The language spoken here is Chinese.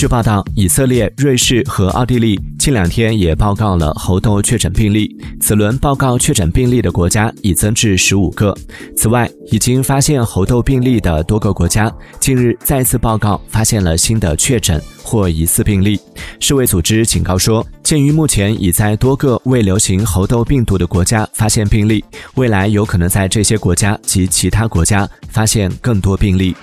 据报道以色列瑞士和奥地利近两天也报告了猴痘确诊病例此轮报告确诊病例的国家已增至十五个。此外已经发现猴痘病例的多个国家近日再次报告发现了新的确诊或疑似病例。世卫组织警告说鉴于目前已在多个未流行猴痘病毒的国家发现病例未来有可能在这些国家及其他国家发现更多病例。